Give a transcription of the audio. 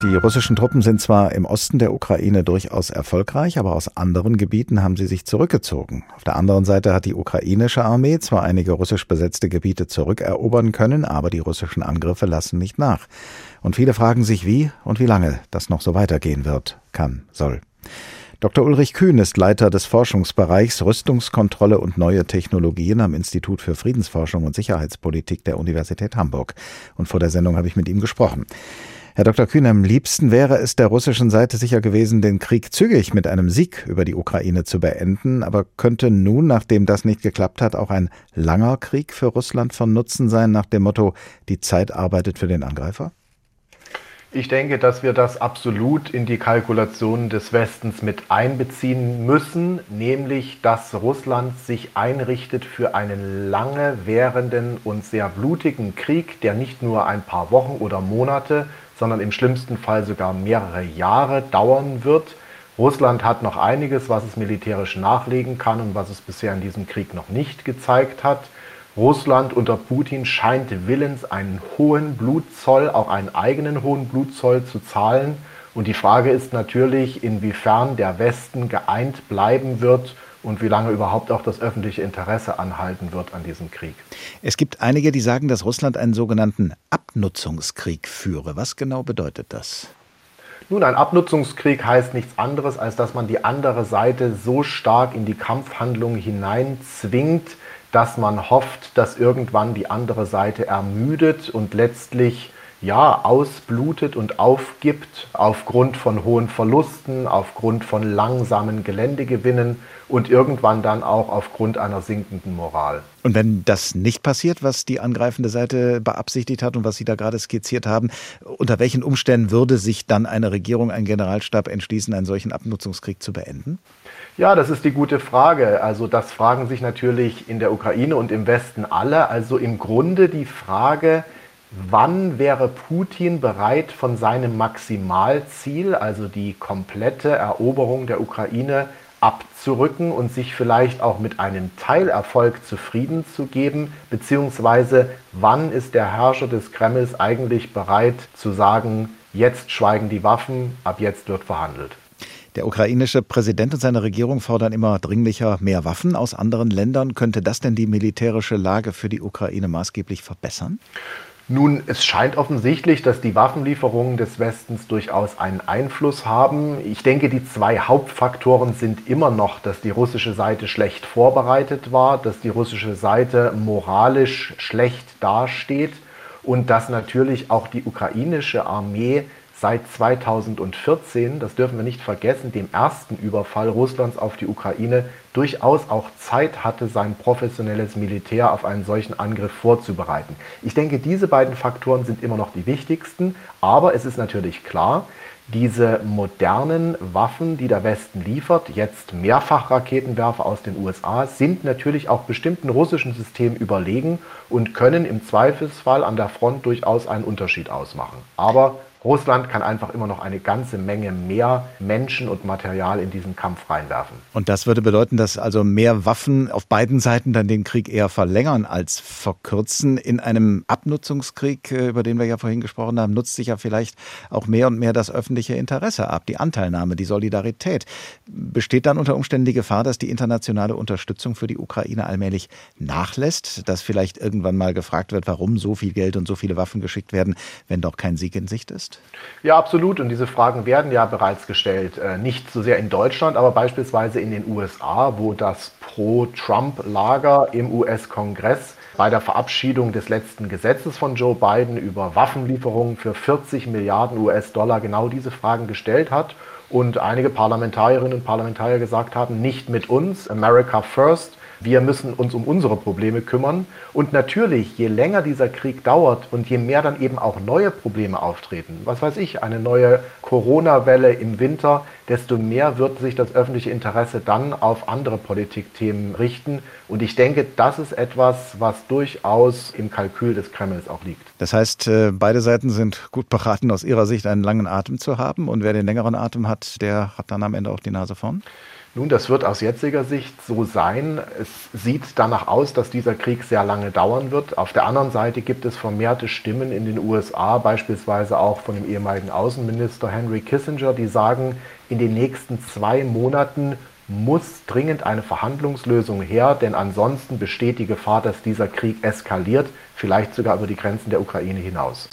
Die russischen Truppen sind zwar im Osten der Ukraine durchaus erfolgreich, aber aus anderen Gebieten haben sie sich zurückgezogen. Auf der anderen Seite hat die ukrainische Armee zwar einige russisch besetzte Gebiete zurückerobern können, aber die russischen Angriffe lassen nicht nach. Und viele fragen sich, wie und wie lange das noch so weitergehen wird, kann, soll. Dr. Ulrich Kühn ist Leiter des Forschungsbereichs Rüstungskontrolle und neue Technologien am Institut für Friedensforschung und Sicherheitspolitik der Universität Hamburg. Und vor der Sendung habe ich mit ihm gesprochen. Herr Dr. Kühn, am liebsten wäre es der russischen Seite sicher gewesen, den Krieg zügig mit einem Sieg über die Ukraine zu beenden. Aber könnte nun, nachdem das nicht geklappt hat, auch ein langer Krieg für Russland von Nutzen sein, nach dem Motto, die Zeit arbeitet für den Angreifer? Ich denke, dass wir das absolut in die Kalkulationen des Westens mit einbeziehen müssen, nämlich dass Russland sich einrichtet für einen lange währenden und sehr blutigen Krieg, der nicht nur ein paar Wochen oder Monate, sondern im schlimmsten Fall sogar mehrere Jahre dauern wird. Russland hat noch einiges, was es militärisch nachlegen kann und was es bisher in diesem Krieg noch nicht gezeigt hat. Russland unter Putin scheint willens, einen hohen Blutzoll, auch einen eigenen hohen Blutzoll zu zahlen. Und die Frage ist natürlich, inwiefern der Westen geeint bleiben wird und wie lange überhaupt auch das öffentliche Interesse anhalten wird an diesem Krieg. Es gibt einige, die sagen, dass Russland einen sogenannten Abnutzungskrieg führe. Was genau bedeutet das? Nun, ein Abnutzungskrieg heißt nichts anderes, als dass man die andere Seite so stark in die Kampfhandlung hineinzwingt, dass man hofft, dass irgendwann die andere Seite ermüdet und letztlich ja, ausblutet und aufgibt aufgrund von hohen Verlusten, aufgrund von langsamen Geländegewinnen und irgendwann dann auch aufgrund einer sinkenden Moral. Und wenn das nicht passiert, was die angreifende Seite beabsichtigt hat und was Sie da gerade skizziert haben, unter welchen Umständen würde sich dann eine Regierung, ein Generalstab entschließen, einen solchen Abnutzungskrieg zu beenden? Ja, das ist die gute Frage. Also das fragen sich natürlich in der Ukraine und im Westen alle. Also im Grunde die Frage, wann wäre Putin bereit, von seinem Maximalziel, also die komplette Eroberung der Ukraine, abzurücken und sich vielleicht auch mit einem Teilerfolg zufrieden zu geben, beziehungsweise wann ist der Herrscher des Kremls eigentlich bereit zu sagen, jetzt schweigen die Waffen, ab jetzt wird verhandelt. Der ukrainische Präsident und seine Regierung fordern immer dringlicher mehr Waffen aus anderen Ländern. Könnte das denn die militärische Lage für die Ukraine maßgeblich verbessern? Nun, es scheint offensichtlich, dass die Waffenlieferungen des Westens durchaus einen Einfluss haben. Ich denke, die zwei Hauptfaktoren sind immer noch, dass die russische Seite schlecht vorbereitet war, dass die russische Seite moralisch schlecht dasteht und dass natürlich auch die ukrainische Armee seit 2014, das dürfen wir nicht vergessen, dem ersten Überfall Russlands auf die Ukraine, durchaus auch Zeit hatte, sein professionelles Militär auf einen solchen Angriff vorzubereiten. Ich denke, diese beiden Faktoren sind immer noch die wichtigsten, aber es ist natürlich klar, diese modernen Waffen, die der Westen liefert, jetzt Mehrfachraketenwerfer aus den USA, sind natürlich auch bestimmten russischen Systemen überlegen und können im Zweifelsfall an der Front durchaus einen Unterschied ausmachen. Aber Russland kann einfach immer noch eine ganze Menge mehr Menschen und Material in diesen Kampf reinwerfen. Und das würde bedeuten, dass also mehr Waffen auf beiden Seiten dann den Krieg eher verlängern als verkürzen. In einem Abnutzungskrieg, äh, über den wir ja vorhin gesprochen haben, nutzt sich ja vielleicht auch mehr und mehr das öffentliche Interesse ab, die Anteilnahme, die Solidarität. Besteht dann unter Umständen die Gefahr, dass die internationale Unterstützung für die Ukraine allmählich nachlässt, dass vielleicht irgendwann mal gefragt wird, warum so viel Geld und so viele Waffen geschickt werden, wenn doch kein Sieg in Sicht ist? Ist? Ja, absolut. Und diese Fragen werden ja bereits gestellt. Äh, nicht so sehr in Deutschland, aber beispielsweise in den USA, wo das Pro-Trump-Lager im US-Kongress bei der Verabschiedung des letzten Gesetzes von Joe Biden über Waffenlieferungen für 40 Milliarden US-Dollar genau diese Fragen gestellt hat und einige Parlamentarierinnen und Parlamentarier gesagt haben, nicht mit uns, America First, wir müssen uns um unsere Probleme kümmern. Und natürlich, je länger dieser Krieg dauert und je mehr dann eben auch neue Probleme auftreten, was weiß ich, eine neue Corona-Welle im Winter, desto mehr wird sich das öffentliche Interesse dann auf andere Politikthemen richten. Und ich denke, das ist etwas, was durchaus im Kalkül des Kremls auch liegt. Das heißt, äh, beide Seiten sind gut beraten, aus ihrer Sicht einen langen Atem zu haben. Und wer den längeren Atem hat, der hat dann am Ende auch die Nase vorn? Nun, das wird aus jetziger Sicht so sein. Es sieht danach aus, dass dieser Krieg sehr lange dauern wird. Auf der anderen Seite gibt es vermehrte Stimmen in den USA, beispielsweise auch von dem ehemaligen Außenminister Henry Kissinger, die sagen, in den nächsten zwei Monaten muss dringend eine Verhandlungslösung her, denn ansonsten besteht die Gefahr, dass dieser Krieg eskaliert, vielleicht sogar über die Grenzen der Ukraine hinaus.